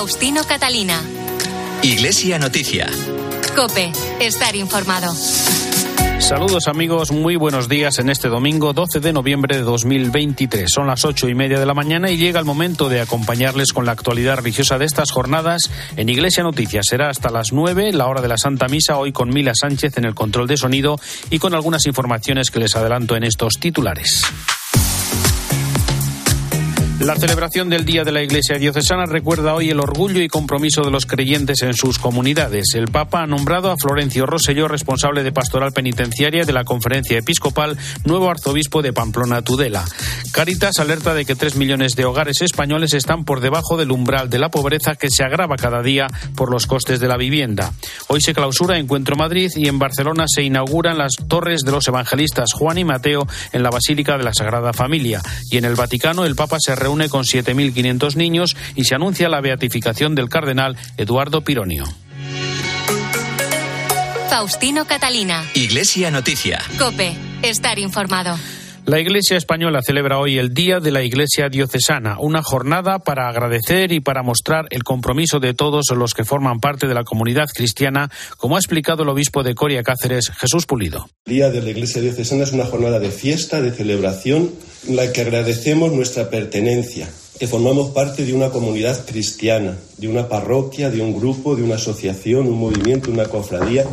Faustino Catalina. Iglesia Noticia. Cope, estar informado. Saludos amigos, muy buenos días en este domingo 12 de noviembre de 2023. Son las ocho y media de la mañana y llega el momento de acompañarles con la actualidad religiosa de estas jornadas en Iglesia Noticias. Será hasta las nueve, la hora de la Santa Misa, hoy con Mila Sánchez en el control de sonido y con algunas informaciones que les adelanto en estos titulares. La celebración del Día de la Iglesia Diocesana recuerda hoy el orgullo y compromiso de los creyentes en sus comunidades. El Papa ha nombrado a Florencio Rosselló responsable de pastoral penitenciaria de la Conferencia Episcopal, nuevo arzobispo de Pamplona Tudela. Caritas alerta de que tres millones de hogares españoles están por debajo del umbral de la pobreza que se agrava cada día por los costes de la vivienda. Hoy se clausura Encuentro Madrid y en Barcelona se inauguran las torres de los evangelistas Juan y Mateo en la Basílica de la Sagrada Familia. Y en el Vaticano el Papa se reúne reúne con 7.500 niños y se anuncia la beatificación del cardenal Eduardo Pironio. Faustino Catalina. Iglesia Noticia. Cope, estar informado. La Iglesia Española celebra hoy el Día de la Iglesia Diocesana, una jornada para agradecer y para mostrar el compromiso de todos los que forman parte de la comunidad cristiana, como ha explicado el obispo de Coria Cáceres, Jesús Pulido. El Día de la Iglesia Diocesana es una jornada de fiesta, de celebración, en la que agradecemos nuestra pertenencia, que formamos parte de una comunidad cristiana, de una parroquia, de un grupo, de una asociación, un movimiento, una cofradía,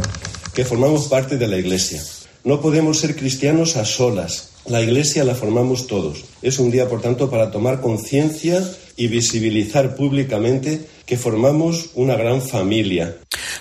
que formamos parte de la Iglesia. No podemos ser cristianos a solas. La Iglesia la formamos todos. Es un día, por tanto, para tomar conciencia y visibilizar públicamente que formamos una gran familia.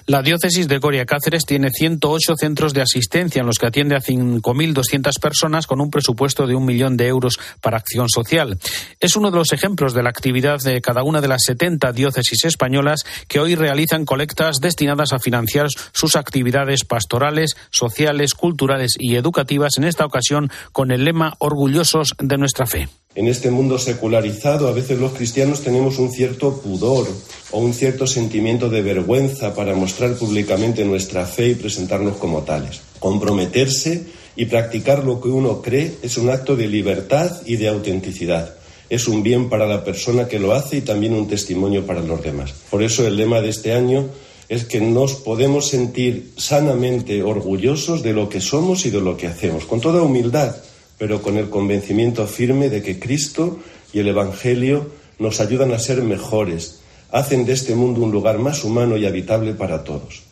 La diócesis de Coria Cáceres tiene 108 centros de asistencia en los que atiende a 5.200 personas con un presupuesto de un millón de euros para acción social. Es uno de los ejemplos de la actividad de cada una de las 70 diócesis españolas que hoy realizan colectas destinadas a financiar sus actividades pastorales, sociales, culturales y educativas, en esta ocasión con el lema Orgullosos de nuestra fe. En este mundo secularizado a veces los cristianos tenemos un cierto pudor o un cierto sentimiento de vergüenza para mostrar públicamente nuestra fe y presentarnos como tales. Comprometerse y practicar lo que uno cree es un acto de libertad y de autenticidad. Es un bien para la persona que lo hace y también un testimonio para los demás. Por eso el lema de este año es que nos podemos sentir sanamente orgullosos de lo que somos y de lo que hacemos, con toda humildad pero con el convencimiento firme de que Cristo y el Evangelio nos ayudan a ser mejores, hacen de este mundo un lugar más humano y habitable para todos.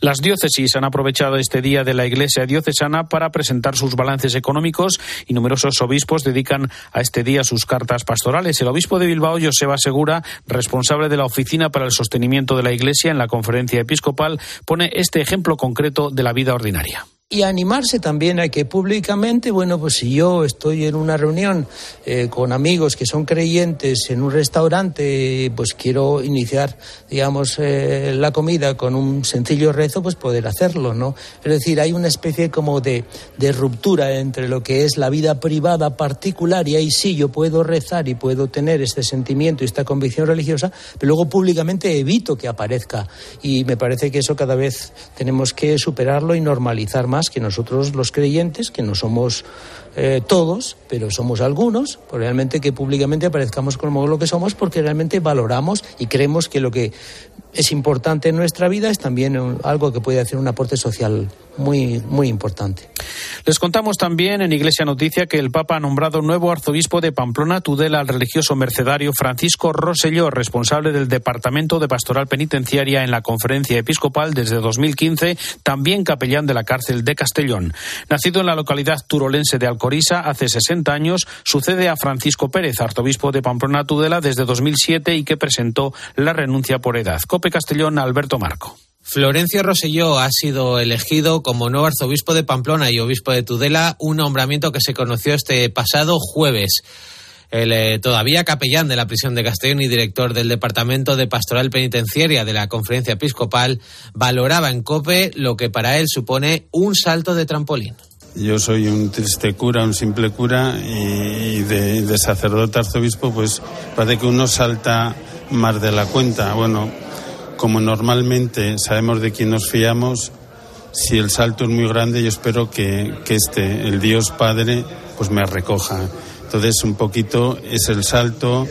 Las diócesis han aprovechado este día de la Iglesia diocesana para presentar sus balances económicos y numerosos obispos dedican a este día sus cartas pastorales. El obispo de Bilbao, Joseba Segura, responsable de la Oficina para el Sostenimiento de la Iglesia en la conferencia episcopal, pone este ejemplo concreto de la vida ordinaria y animarse también a que públicamente, bueno, pues si yo estoy en una reunión eh, con amigos que son creyentes en un restaurante, pues quiero iniciar, digamos, eh, la comida con un sencillo rezo, pues poder hacerlo, ¿no? Es decir, hay una especie como de, de ruptura entre lo que es la vida privada particular y ahí sí yo puedo rezar y puedo tener este sentimiento y esta convicción religiosa, pero luego públicamente evito que aparezca y me parece que eso cada vez tenemos que superarlo y normalizar más que nosotros los creyentes, que no somos eh, todos, pero somos algunos, pues realmente que públicamente aparezcamos como lo que somos porque realmente valoramos y creemos que lo que es importante en nuestra vida es también algo que puede hacer un aporte social muy, muy importante. Les contamos también en Iglesia Noticia que el Papa ha nombrado nuevo arzobispo de Pamplona, Tudela, al religioso mercedario Francisco Rosselló, responsable del Departamento de Pastoral Penitenciaria en la Conferencia Episcopal desde 2015, también capellán de la cárcel de Castellón. Nacido en la localidad turolense de Alcorisa hace 60 años, sucede a Francisco Pérez, arzobispo de Pamplona, Tudela, desde 2007 y que presentó la renuncia por edad. Cope Castellón, Alberto Marco. Florencio Roselló ha sido elegido como nuevo arzobispo de Pamplona y obispo de Tudela, un nombramiento que se conoció este pasado jueves. El eh, todavía capellán de la prisión de Castellón y director del Departamento de Pastoral Penitenciaria de la Conferencia Episcopal valoraba en COPE lo que para él supone un salto de trampolín. Yo soy un triste cura, un simple cura y de, de sacerdote arzobispo pues parece que uno salta más de la cuenta. Bueno, como normalmente sabemos de quién nos fiamos, si el salto es muy grande, yo espero que, que este, el Dios Padre, pues me recoja. Entonces, un poquito es el salto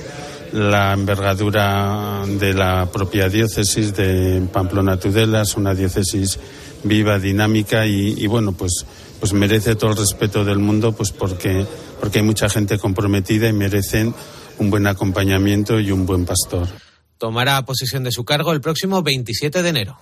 la envergadura de la propia diócesis de Pamplona Tudela, es una diócesis viva, dinámica y, bueno, pues, pues merece todo el respeto del mundo pues porque, porque hay mucha gente comprometida y merecen un buen acompañamiento y un buen pastor. Tomará posesión de su cargo el próximo 27 de enero.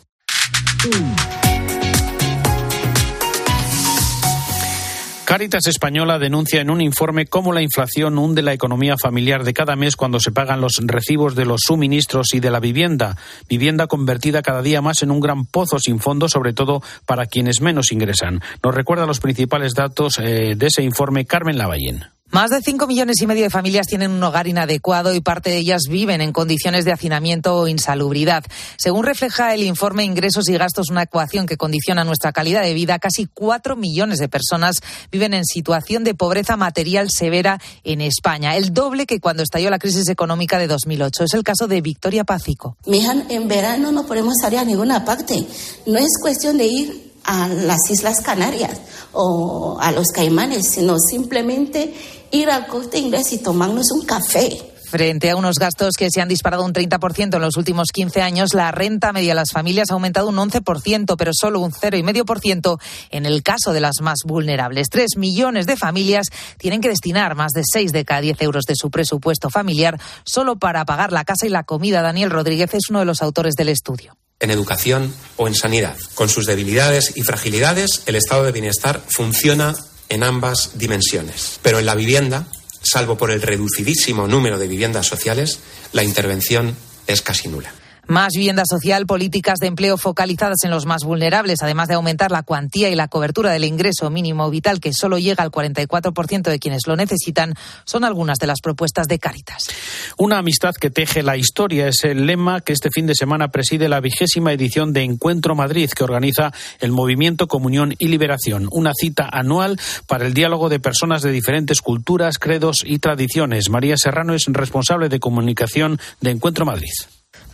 Caritas Española denuncia en un informe cómo la inflación hunde la economía familiar de cada mes cuando se pagan los recibos de los suministros y de la vivienda. Vivienda convertida cada día más en un gran pozo sin fondo, sobre todo para quienes menos ingresan. Nos recuerda los principales datos eh, de ese informe Carmen Lavallén. Más de 5 millones y medio de familias tienen un hogar inadecuado y parte de ellas viven en condiciones de hacinamiento o insalubridad. Según refleja el informe Ingresos y Gastos, una ecuación que condiciona nuestra calidad de vida, casi 4 millones de personas viven en situación de pobreza material severa en España, el doble que cuando estalló la crisis económica de 2008. Es el caso de Victoria Pacífico. Mija, en verano no podemos salir a ninguna parte. No es cuestión de ir a las Islas Canarias o a los Caimanes, sino simplemente ir al corte inglés y tomarnos un café. Frente a unos gastos que se han disparado un 30% en los últimos 15 años, la renta media de las familias ha aumentado un 11%, pero solo un 0,5% en el caso de las más vulnerables. Tres millones de familias tienen que destinar más de 6 de cada 10 euros de su presupuesto familiar solo para pagar la casa y la comida. Daniel Rodríguez es uno de los autores del estudio en educación o en sanidad. Con sus debilidades y fragilidades, el estado de bienestar funciona en ambas dimensiones. Pero en la vivienda, salvo por el reducidísimo número de viviendas sociales, la intervención es casi nula. Más vivienda social, políticas de empleo focalizadas en los más vulnerables, además de aumentar la cuantía y la cobertura del ingreso mínimo vital, que solo llega al 44% de quienes lo necesitan, son algunas de las propuestas de Cáritas. Una amistad que teje la historia es el lema que este fin de semana preside la vigésima edición de Encuentro Madrid, que organiza el Movimiento Comunión y Liberación, una cita anual para el diálogo de personas de diferentes culturas, credos y tradiciones. María Serrano es responsable de comunicación de Encuentro Madrid.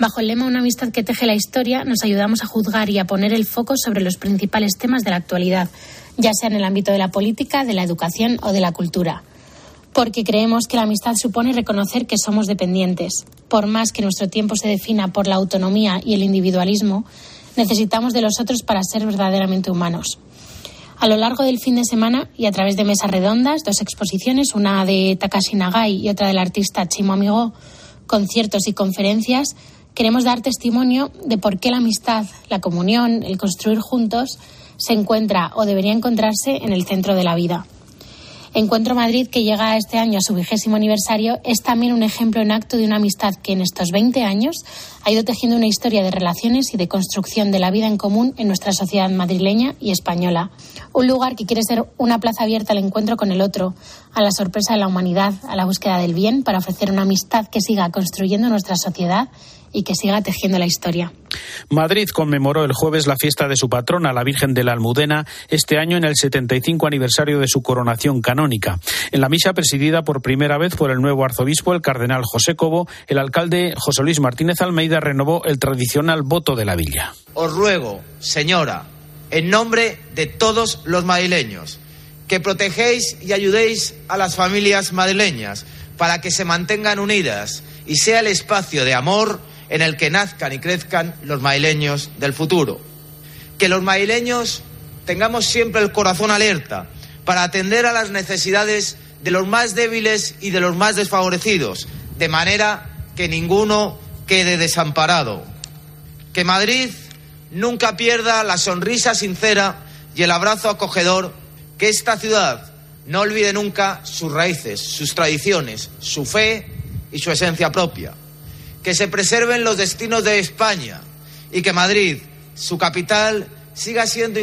Bajo el lema Una amistad que teje la historia, nos ayudamos a juzgar y a poner el foco sobre los principales temas de la actualidad, ya sea en el ámbito de la política, de la educación o de la cultura. Porque creemos que la amistad supone reconocer que somos dependientes. Por más que nuestro tiempo se defina por la autonomía y el individualismo, necesitamos de los otros para ser verdaderamente humanos. A lo largo del fin de semana y a través de mesas redondas, dos exposiciones, una de Takashi Nagai y otra del artista Chimo Amigo, conciertos y conferencias, queremos dar testimonio de por qué la amistad, la comunión, el construir juntos se encuentra o debería encontrarse en el centro de la vida. Encuentro Madrid, que llega este año a su vigésimo aniversario, es también un ejemplo en acto de una amistad que en estos 20 años ha ido tejiendo una historia de relaciones y de construcción de la vida en común en nuestra sociedad madrileña y española. Un lugar que quiere ser una plaza abierta al encuentro con el otro, a la sorpresa de la humanidad, a la búsqueda del bien, para ofrecer una amistad que siga construyendo nuestra sociedad y que siga tejiendo la historia. Madrid conmemoró el jueves la fiesta de su patrona, la Virgen de la Almudena, este año en el 75 aniversario de su coronación canónica. En la misa presidida por primera vez por el nuevo arzobispo, el cardenal José Cobo, el alcalde José Luis Martínez Almeida renovó el tradicional voto de la villa. Os ruego, señora, en nombre de todos los madrileños, que protegéis y ayudéis a las familias madrileñas para que se mantengan unidas y sea el espacio de amor en el que nazcan y crezcan los maileños del futuro. Que los maileños tengamos siempre el corazón alerta para atender a las necesidades de los más débiles y de los más desfavorecidos, de manera que ninguno quede desamparado. Que Madrid nunca pierda la sonrisa sincera y el abrazo acogedor, que esta ciudad no olvide nunca sus raíces, sus tradiciones, su fe y su esencia propia que se preserven los destinos de España y que Madrid, su capital, siga siendo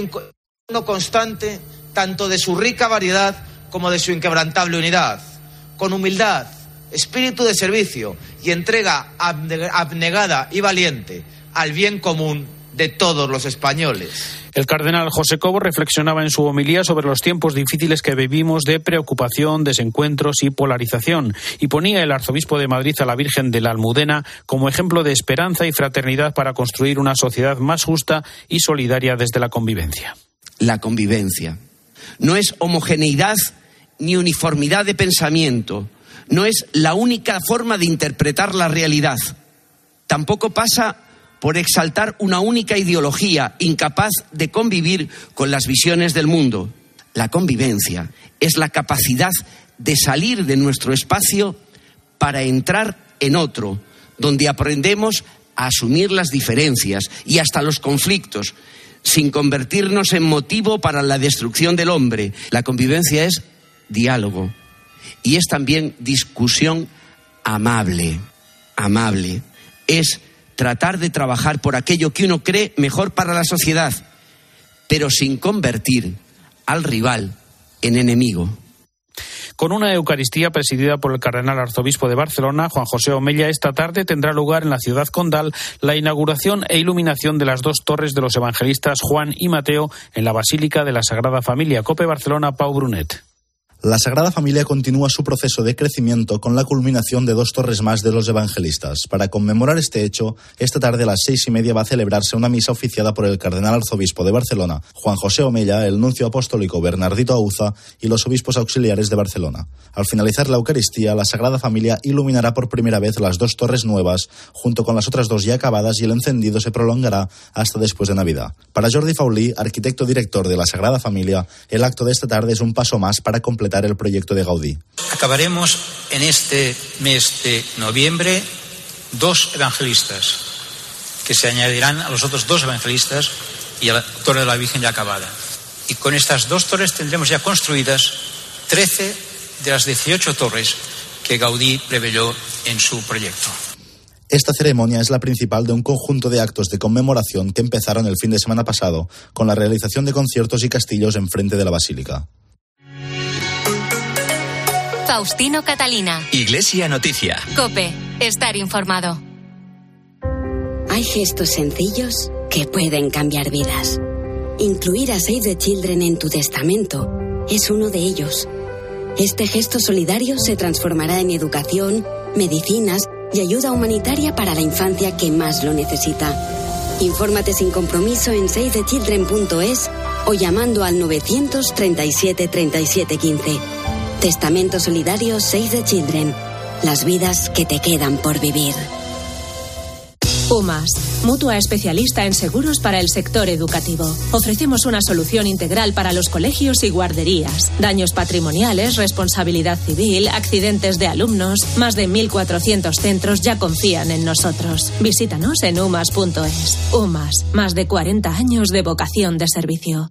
uno constante tanto de su rica variedad como de su inquebrantable unidad, con humildad, espíritu de servicio y entrega abnegada y valiente al bien común de todos los españoles. El cardenal José Cobo reflexionaba en su homilía sobre los tiempos difíciles que vivimos de preocupación, desencuentros y polarización, y ponía el arzobispo de Madrid a la Virgen de la Almudena como ejemplo de esperanza y fraternidad para construir una sociedad más justa y solidaria desde la convivencia. La convivencia no es homogeneidad ni uniformidad de pensamiento, no es la única forma de interpretar la realidad. Tampoco pasa por exaltar una única ideología incapaz de convivir con las visiones del mundo. La convivencia es la capacidad de salir de nuestro espacio para entrar en otro, donde aprendemos a asumir las diferencias y hasta los conflictos, sin convertirnos en motivo para la destrucción del hombre. La convivencia es diálogo y es también discusión amable, amable. Es tratar de trabajar por aquello que uno cree mejor para la sociedad, pero sin convertir al rival en enemigo. Con una Eucaristía presidida por el cardenal arzobispo de Barcelona, Juan José Omella, esta tarde tendrá lugar en la ciudad condal la inauguración e iluminación de las dos torres de los evangelistas Juan y Mateo en la Basílica de la Sagrada Familia. Cope Barcelona, Pau Brunet. La Sagrada Familia continúa su proceso de crecimiento con la culminación de dos torres más de los evangelistas. Para conmemorar este hecho, esta tarde a las seis y media va a celebrarse una misa oficiada por el cardenal arzobispo de Barcelona, Juan José Omella, el nuncio apostólico Bernardito Auza y los obispos auxiliares de Barcelona. Al finalizar la Eucaristía, la Sagrada Familia iluminará por primera vez las dos torres nuevas, junto con las otras dos ya acabadas, y el encendido se prolongará hasta después de Navidad. Para Jordi Faulí, arquitecto director de la Sagrada Familia, el acto de esta tarde es un paso más para completar el proyecto de Gaudí. Acabaremos en este mes de noviembre dos evangelistas que se añadirán a los otros dos evangelistas y a la Torre de la Virgen ya acabada. Y con estas dos torres tendremos ya construidas 13 de las 18 torres que Gaudí preveyó en su proyecto. Esta ceremonia es la principal de un conjunto de actos de conmemoración que empezaron el fin de semana pasado con la realización de conciertos y castillos en frente de la basílica. Faustino Catalina. Iglesia Noticia. Cope, estar informado. Hay gestos sencillos que pueden cambiar vidas. Incluir a Save the Children en tu testamento es uno de ellos. Este gesto solidario se transformará en educación, medicinas y ayuda humanitaria para la infancia que más lo necesita. Infórmate sin compromiso en savethechildren.es o llamando al 937 37 15. Testamento Solidario Save the Children. Las vidas que te quedan por vivir. UMAS, mutua especialista en seguros para el sector educativo. Ofrecemos una solución integral para los colegios y guarderías. Daños patrimoniales, responsabilidad civil, accidentes de alumnos. Más de 1.400 centros ya confían en nosotros. Visítanos en umas.es. UMAS, más de 40 años de vocación de servicio.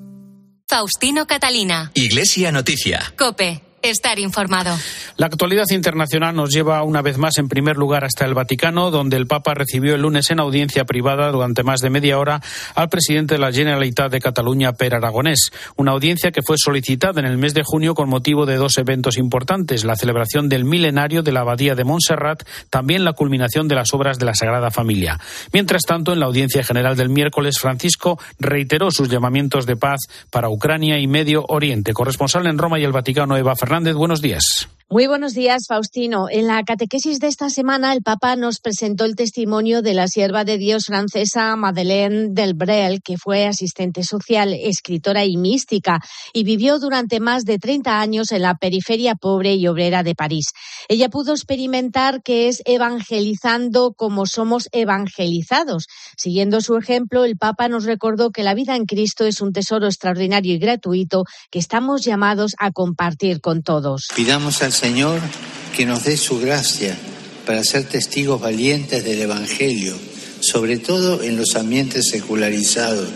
Faustino Catalina. Iglesia Noticia. Cope, estar informado. La actualidad internacional nos lleva una vez más en primer lugar hasta el Vaticano, donde el Papa recibió el lunes en audiencia privada durante más de media hora al presidente de la Generalitat de Cataluña, Per Aragonés. Una audiencia que fue solicitada en el mes de junio con motivo de dos eventos importantes, la celebración del milenario de la Abadía de Montserrat, también la culminación de las obras de la Sagrada Familia. Mientras tanto, en la audiencia general del miércoles, Francisco reiteró sus llamamientos de paz para Ucrania y Medio Oriente. Corresponsal en Roma y el Vaticano, Eva Fernández, buenos días. Muy buenos días, Faustino. En la catequesis de esta semana, el Papa nos presentó el testimonio de la sierva de Dios francesa Madeleine Delbrel, que fue asistente social, escritora y mística, y vivió durante más de 30 años en la periferia pobre y obrera de París. Ella pudo experimentar que es evangelizando como somos evangelizados. Siguiendo su ejemplo, el Papa nos recordó que la vida en Cristo es un tesoro extraordinario y gratuito que estamos llamados a compartir con todos. Señor que nos dé su gracia para ser testigos valientes del Evangelio, sobre todo en los ambientes secularizados,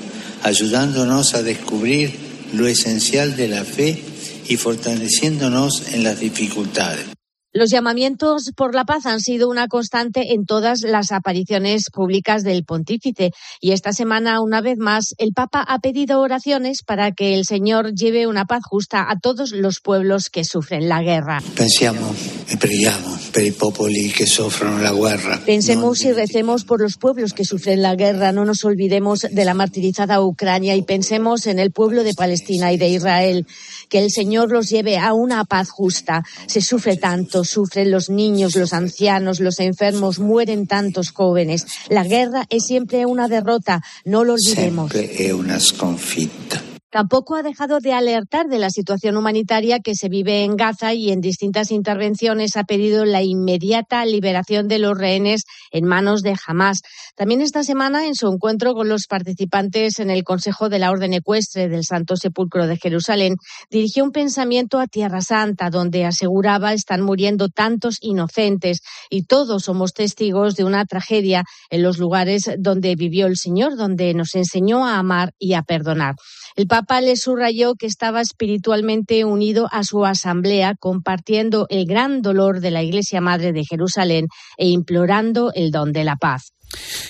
ayudándonos a descubrir lo esencial de la fe y fortaleciéndonos en las dificultades. Los llamamientos por la paz han sido una constante en todas las apariciones públicas del pontífice y esta semana, una vez más, el Papa ha pedido oraciones para que el Señor lleve una paz justa a todos los pueblos que sufren la guerra. Pensiamo e preghiamo per i popoli che soffrono la guerra. Pensemos y recemos por los pueblos que sufren la guerra. No nos olvidemos de la martirizada Ucrania y pensemos en el pueblo de Palestina y de Israel. Que el Señor los lleve a una paz justa. Se sufre tanto, sufren los niños, los ancianos, los enfermos, mueren tantos jóvenes. La guerra es siempre una derrota, no lo olvidemos. Una sconfitta. Tampoco ha dejado de alertar de la situación humanitaria que se vive en Gaza y en distintas intervenciones ha pedido la inmediata liberación de los rehenes en manos de Hamas. También esta semana, en su encuentro con los participantes en el Consejo de la Orden Ecuestre del Santo Sepulcro de Jerusalén, dirigió un pensamiento a Tierra Santa, donde aseguraba están muriendo tantos inocentes y todos somos testigos de una tragedia en los lugares donde vivió el Señor, donde nos enseñó a amar y a perdonar. El Papa le subrayó que estaba espiritualmente unido a su asamblea, compartiendo el gran dolor de la Iglesia Madre de Jerusalén e implorando el don de la paz.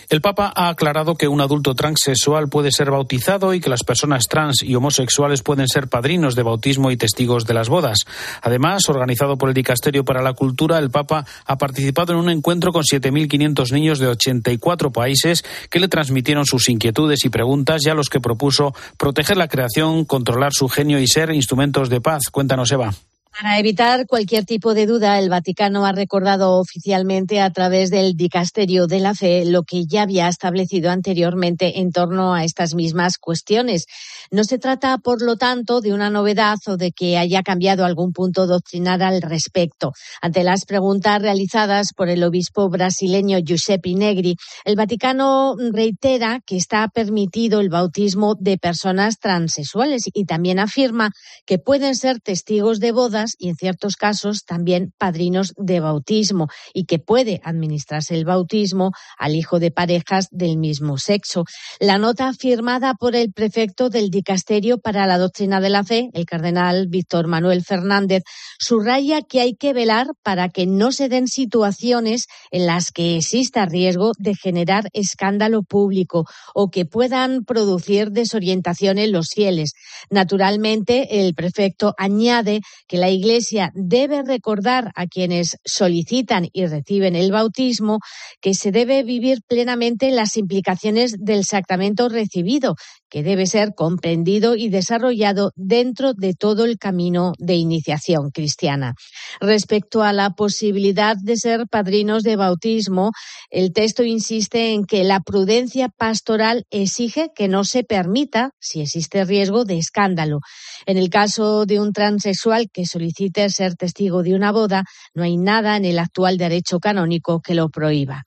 El Papa ha aclarado que un adulto transexual puede ser bautizado y que las personas trans y homosexuales pueden ser padrinos de bautismo y testigos de las bodas. Además, organizado por el Dicasterio para la Cultura, el Papa ha participado en un encuentro con 7.500 niños de 84 países que le transmitieron sus inquietudes y preguntas y a los que propuso proteger la creación, controlar su genio y ser instrumentos de paz. Cuéntanos, Eva. Para evitar cualquier tipo de duda, el Vaticano ha recordado oficialmente a través del Dicasterio de la Fe lo que ya había establecido anteriormente en torno a estas mismas cuestiones. No se trata, por lo tanto, de una novedad o de que haya cambiado algún punto doctrinal al respecto. Ante las preguntas realizadas por el obispo brasileño Giuseppe Negri, el Vaticano reitera que está permitido el bautismo de personas transexuales y también afirma que pueden ser testigos de bodas y en ciertos casos también padrinos de bautismo y que puede administrarse el bautismo al hijo de parejas del mismo sexo. La nota firmada por el prefecto del Dicasterio para la Doctrina de la Fe, el cardenal Víctor Manuel Fernández, subraya que hay que velar para que no se den situaciones en las que exista riesgo de generar escándalo público o que puedan producir desorientación en los fieles. Naturalmente, el prefecto añade que la Iglesia debe recordar a quienes solicitan y reciben el bautismo que se debe vivir plenamente las implicaciones del sacramento recibido, que debe ser comprendido y desarrollado dentro de todo el camino de iniciación cristiana. Respecto a la posibilidad de ser padrinos de bautismo, el texto insiste en que la prudencia pastoral exige que no se permita, si existe riesgo de escándalo. En el caso de un transexual que solicite ser testigo de una boda, no hay nada en el actual derecho canónico que lo prohíba.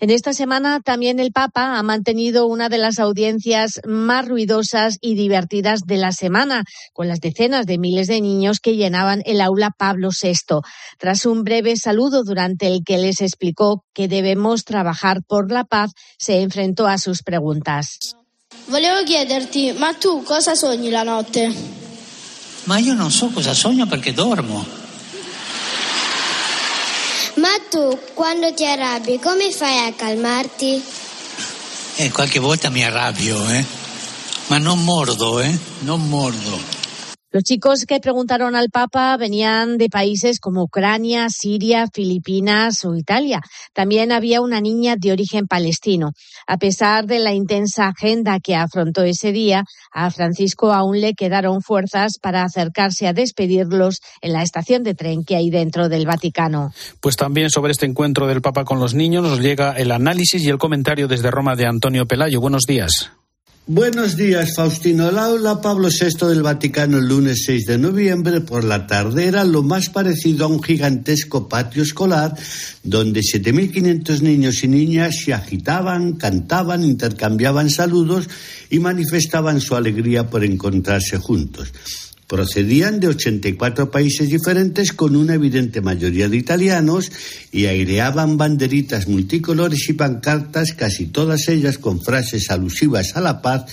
En esta semana también el Papa ha mantenido una de las audiencias más ruidosas y divertidas de la semana, con las decenas de miles de niños que llenaban el aula Pablo VI. Tras un breve saludo durante el que les explicó que debemos trabajar por la paz, se enfrentó a sus preguntas. Volevo chiederti, ma tu cosa sogni la notte? Ma io non so cosa sogno perché dormo. Tu, quando ti arrabbi, come fai a calmarti? E qualche volta mi arrabbio, eh? Ma non mordo, eh? Non mordo. Los chicos que preguntaron al Papa venían de países como Ucrania, Siria, Filipinas o Italia. También había una niña de origen palestino. A pesar de la intensa agenda que afrontó ese día, a Francisco aún le quedaron fuerzas para acercarse a despedirlos en la estación de tren que hay dentro del Vaticano. Pues también sobre este encuentro del Papa con los niños nos llega el análisis y el comentario desde Roma de Antonio Pelayo. Buenos días. Buenos días, Faustino. El aula Pablo VI del Vaticano el lunes 6 de noviembre por la tarde era lo más parecido a un gigantesco patio escolar donde 7.500 niños y niñas se agitaban, cantaban, intercambiaban saludos y manifestaban su alegría por encontrarse juntos. Procedían de 84 países diferentes con una evidente mayoría de italianos y aireaban banderitas multicolores y pancartas, casi todas ellas con frases alusivas a la paz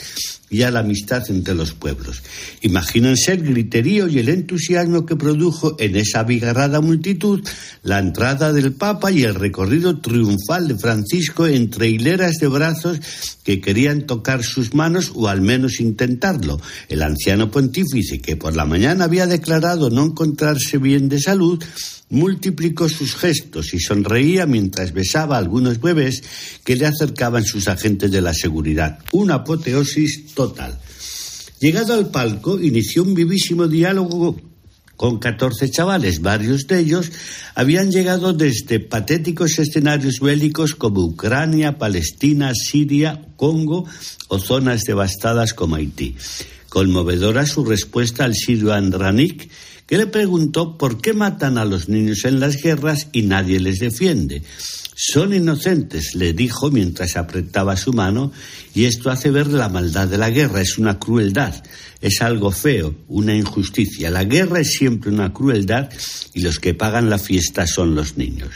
y a la amistad entre los pueblos. Imagínense el griterío y el entusiasmo que produjo en esa abigarrada multitud la entrada del Papa y el recorrido triunfal de Francisco entre hileras de brazos que querían tocar sus manos o al menos intentarlo. El anciano pontífice, que por la mañana había declarado no encontrarse bien de salud, multiplicó sus gestos y sonreía mientras besaba a algunos bebés que le acercaban sus agentes de la seguridad. Una apoteosis total. Llegado al palco, inició un vivísimo diálogo con 14 chavales. Varios de ellos habían llegado desde patéticos escenarios bélicos como Ucrania, Palestina, Siria, Congo o zonas devastadas como Haití. Conmovedora su respuesta al sirio Andranik, que le preguntó por qué matan a los niños en las guerras y nadie les defiende. Son inocentes, le dijo mientras apretaba su mano, y esto hace ver la maldad de la guerra. Es una crueldad, es algo feo, una injusticia. La guerra es siempre una crueldad y los que pagan la fiesta son los niños.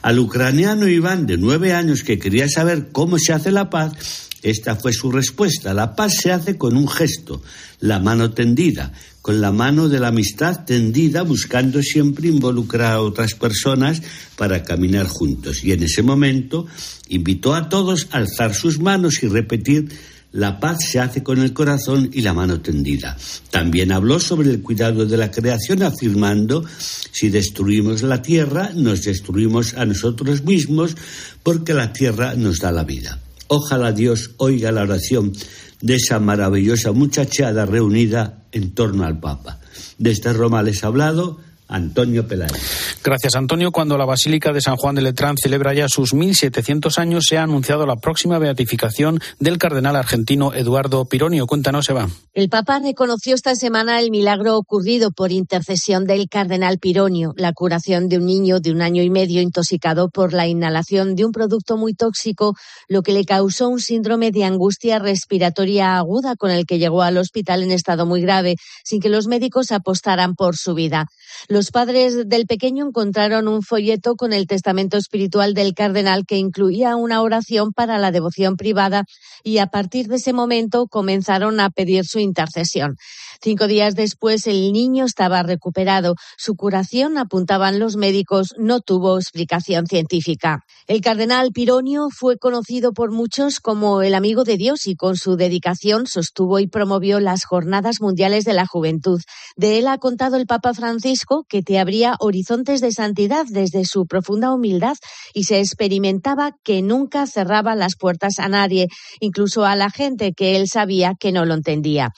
Al ucraniano Iván, de nueve años, que quería saber cómo se hace la paz, esta fue su respuesta. La paz se hace con un gesto, la mano tendida, con la mano de la amistad tendida, buscando siempre involucrar a otras personas para caminar juntos. Y en ese momento invitó a todos a alzar sus manos y repetir la paz se hace con el corazón y la mano tendida. También habló sobre el cuidado de la creación, afirmando, si destruimos la tierra, nos destruimos a nosotros mismos, porque la tierra nos da la vida. Ojalá Dios oiga la oración de esa maravillosa muchachada reunida en torno al Papa. Desde Roma les ha hablado Antonio Peláez. Gracias, Antonio. Cuando la Basílica de San Juan de Letrán celebra ya sus 1700 años, se ha anunciado la próxima beatificación del cardenal argentino Eduardo Pironio. Cuéntanos, Eva. El Papa reconoció esta semana el milagro ocurrido por intercesión del cardenal Pironio, la curación de un niño de un año y medio intoxicado por la inhalación de un producto muy tóxico, lo que le causó un síndrome de angustia respiratoria aguda con el que llegó al hospital en estado muy grave, sin que los médicos apostaran por su vida. Los padres del pequeño encontraron un folleto con el testamento espiritual del cardenal que incluía una oración para la devoción privada y a partir de ese momento comenzaron a pedir su intercesión. Cinco días después el niño estaba recuperado. Su curación, apuntaban los médicos, no tuvo explicación científica. El cardenal Pironio fue conocido por muchos como el amigo de Dios y con su dedicación sostuvo y promovió las Jornadas Mundiales de la Juventud. De él ha contado el Papa Francisco que te abría horizontes de santidad desde su profunda humildad y se experimentaba que nunca cerraba las puertas a nadie, incluso a la gente que él sabía que no lo entendía.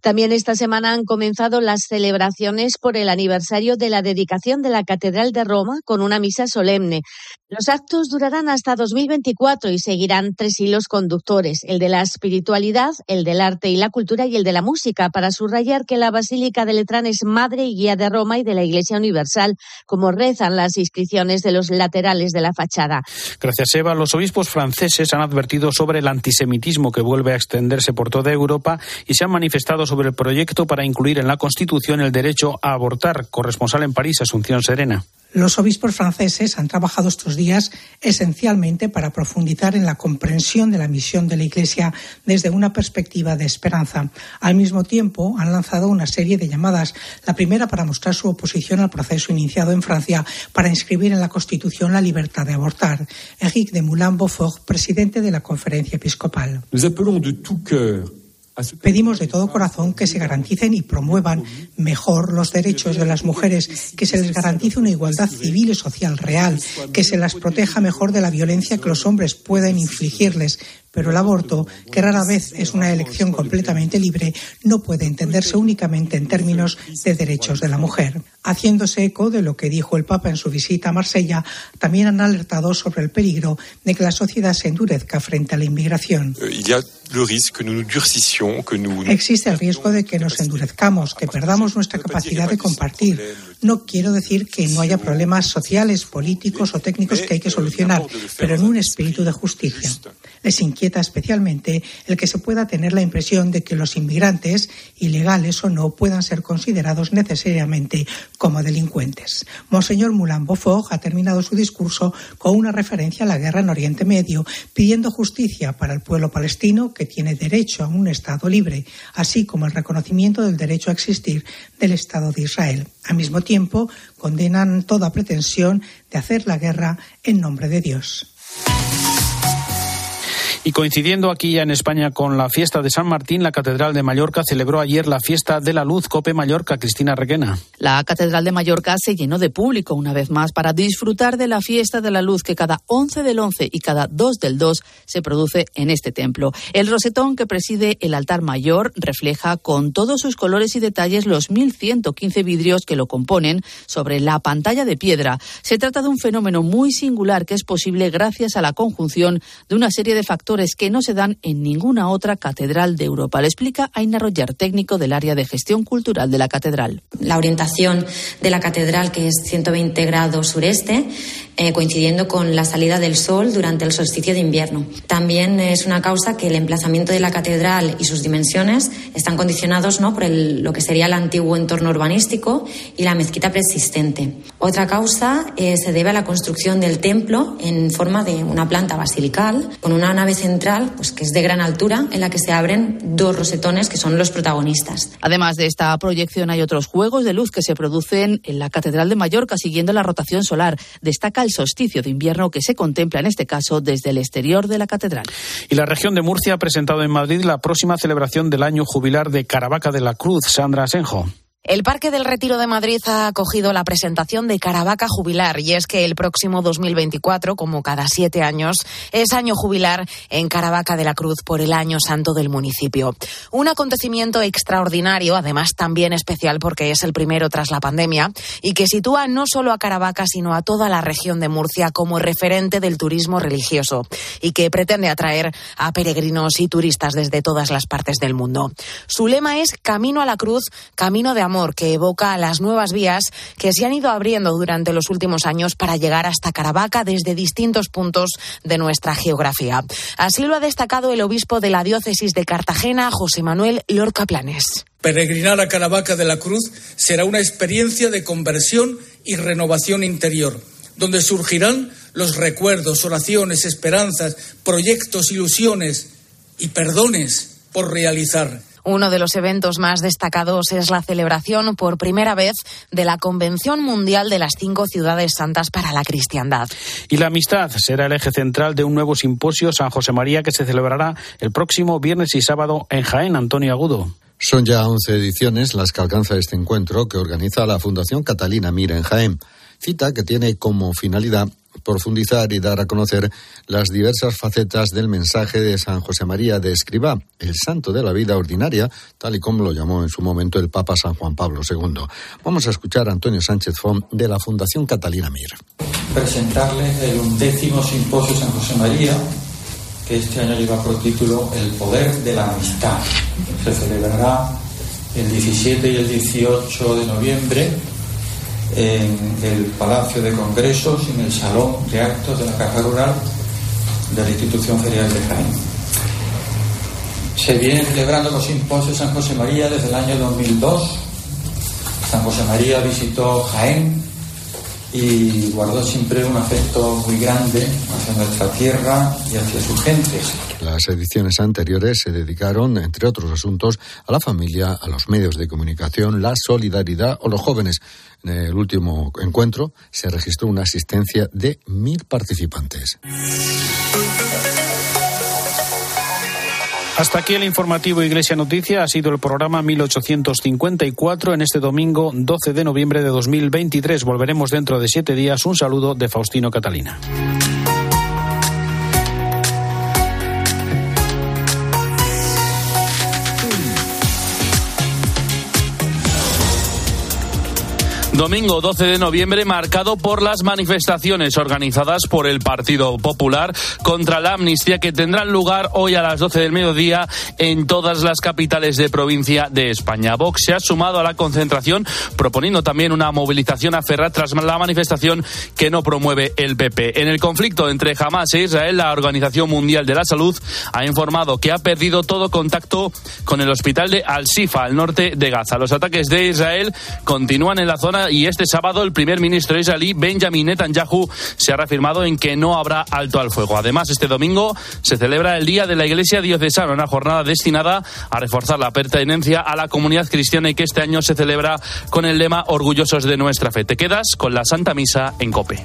También esta semana han comenzado las celebraciones por el aniversario de la dedicación de la Catedral de Roma con una misa solemne. Los actos durarán hasta 2024 y seguirán tres hilos conductores, el de la espiritualidad, el del arte y la cultura y el de la música, para subrayar que la Basílica de Letrán es madre y guía de Roma y de la Iglesia Universal, como rezan las inscripciones de los laterales de la fachada. Gracias, Eva. Los obispos franceses han advertido sobre el antisemitismo que vuelve a extenderse por toda Europa y se han manifestado sobre el proyecto para incluir en la Constitución el derecho a abortar. Corresponsal en París, Asunción Serena. Los obispos franceses han trabajado estos días esencialmente para profundizar en la comprensión de la misión de la Iglesia desde una perspectiva de esperanza. Al mismo tiempo, han lanzado una serie de llamadas. La primera para mostrar su oposición al proceso iniciado en Francia para inscribir en la Constitución la libertad de abortar. Eric de Moulin-Beaufort, presidente de la Conferencia Episcopal. Pedimos de todo corazón que se garanticen y promuevan mejor los derechos de las mujeres, que se les garantice una igualdad civil y social real, que se las proteja mejor de la violencia que los hombres pueden infligirles, pero el aborto, que rara vez es una elección completamente libre, no puede entenderse únicamente en términos de derechos de la mujer. Haciéndose eco de lo que dijo el Papa en su visita a Marsella, también han alertado sobre el peligro de que la sociedad se endurezca frente a la inmigración. Existe el riesgo de que nos endurezcamos, que perdamos nuestra capacidad de compartir. No quiero decir que no haya problemas sociales, políticos o técnicos que hay que solucionar, pero en un espíritu de justicia. Les inquieta especialmente el que se pueda tener la impresión de que los inmigrantes, ilegales o no, puedan ser considerados necesariamente como delincuentes. Monseñor Moulin Beaufort ha terminado su discurso con una referencia a la guerra en Oriente Medio, pidiendo justicia para el pueblo palestino que tiene derecho a un Estado libre, así como el reconocimiento del derecho a existir del Estado de Israel. Al mismo tiempo, condenan toda pretensión de hacer la guerra en nombre de Dios. Y coincidiendo aquí ya en España con la fiesta de San Martín, la Catedral de Mallorca celebró ayer la fiesta de la luz Cope Mallorca. Cristina Requena. La Catedral de Mallorca se llenó de público una vez más para disfrutar de la fiesta de la luz que cada 11 del 11 y cada 2 del 2 se produce en este templo. El rosetón que preside el altar mayor refleja con todos sus colores y detalles los 1.115 vidrios que lo componen sobre la pantalla de piedra. Se trata de un fenómeno muy singular que es posible gracias a la conjunción de una serie de factores que no se dan en ninguna otra catedral de Europa. Le explica Aina Roger, técnico del área de gestión cultural de la catedral. La orientación de la catedral, que es 120 grados sureste, eh, coincidiendo con la salida del sol durante el solsticio de invierno. También es una causa que el emplazamiento de la catedral y sus dimensiones están condicionados ¿no? por el, lo que sería el antiguo entorno urbanístico y la mezquita preexistente. Otra causa eh, se debe a la construcción del templo en forma de una planta basilical con una nave central pues, que es de gran altura en la que se abren dos rosetones que son los protagonistas. Además de esta proyección hay otros juegos de luz que se producen en la Catedral de Mallorca siguiendo la rotación solar. Destaca el solsticio de invierno que se contempla en este caso desde el exterior de la catedral. Y la región de Murcia ha presentado en Madrid la próxima celebración del año jubilar de Caravaca de la Cruz. Sandra Asenjo. El Parque del Retiro de Madrid ha acogido la presentación de Caravaca Jubilar y es que el próximo 2024, como cada siete años, es año jubilar en Caravaca de la Cruz por el Año Santo del municipio. Un acontecimiento extraordinario, además también especial porque es el primero tras la pandemia y que sitúa no solo a Caravaca sino a toda la región de Murcia como referente del turismo religioso y que pretende atraer a peregrinos y turistas desde todas las partes del mundo. Su lema es Camino a la Cruz, Camino de Amor que evoca las nuevas vías que se han ido abriendo durante los últimos años para llegar hasta Caravaca desde distintos puntos de nuestra geografía. Así lo ha destacado el obispo de la diócesis de Cartagena, José Manuel Lorca Planes. Peregrinar a Caravaca de la Cruz será una experiencia de conversión y renovación interior, donde surgirán los recuerdos, oraciones, esperanzas, proyectos, ilusiones y perdones por realizar uno de los eventos más destacados es la celebración por primera vez de la Convención Mundial de las Cinco Ciudades Santas para la Cristiandad. Y la amistad será el eje central de un nuevo simposio San José María que se celebrará el próximo viernes y sábado en Jaén, Antonio Agudo. Son ya 11 ediciones las que alcanza este encuentro que organiza la Fundación Catalina Mira en Jaén. Cita que tiene como finalidad profundizar y dar a conocer las diversas facetas del mensaje de San José María de Escribá, el santo de la vida ordinaria, tal y como lo llamó en su momento el Papa San Juan Pablo II. Vamos a escuchar a Antonio Sánchez Font de la Fundación Catalina Mir. Presentarles el undécimo simposio San José María, que este año lleva por título El poder de la amistad. Se celebrará el 17 y el 18 de noviembre en el Palacio de Congresos y en el Salón de Actos de la Caja Rural de la Institución Ferial de Jaén. Se vienen celebrando los simposios San José María desde el año 2002. San José María visitó Jaén y guardó siempre un afecto muy grande hacia nuestra tierra y hacia sus gentes. Las ediciones anteriores se dedicaron, entre otros asuntos, a la familia, a los medios de comunicación, la solidaridad o los jóvenes. En el último encuentro se registró una asistencia de mil participantes. Hasta aquí el informativo Iglesia Noticia. Ha sido el programa 1854 en este domingo 12 de noviembre de 2023. Volveremos dentro de siete días. Un saludo de Faustino Catalina. Domingo 12 de noviembre marcado por las manifestaciones organizadas por el Partido Popular contra la amnistía que tendrán lugar hoy a las 12 del mediodía en todas las capitales de provincia de España. Vox se ha sumado a la concentración proponiendo también una movilización a Ferrat tras la manifestación que no promueve el PP. En el conflicto entre Hamas e Israel, la Organización Mundial de la Salud ha informado que ha perdido todo contacto con el hospital de Al-Sifa, al norte de Gaza. Los ataques de Israel continúan en la zona y este sábado el primer ministro israelí Benjamin Netanyahu se ha reafirmado en que no habrá alto al fuego. Además, este domingo se celebra el Día de la Iglesia Diocesana, una jornada destinada a reforzar la pertenencia a la comunidad cristiana y que este año se celebra con el lema Orgullosos de nuestra fe. Te quedas con la Santa Misa en Cope.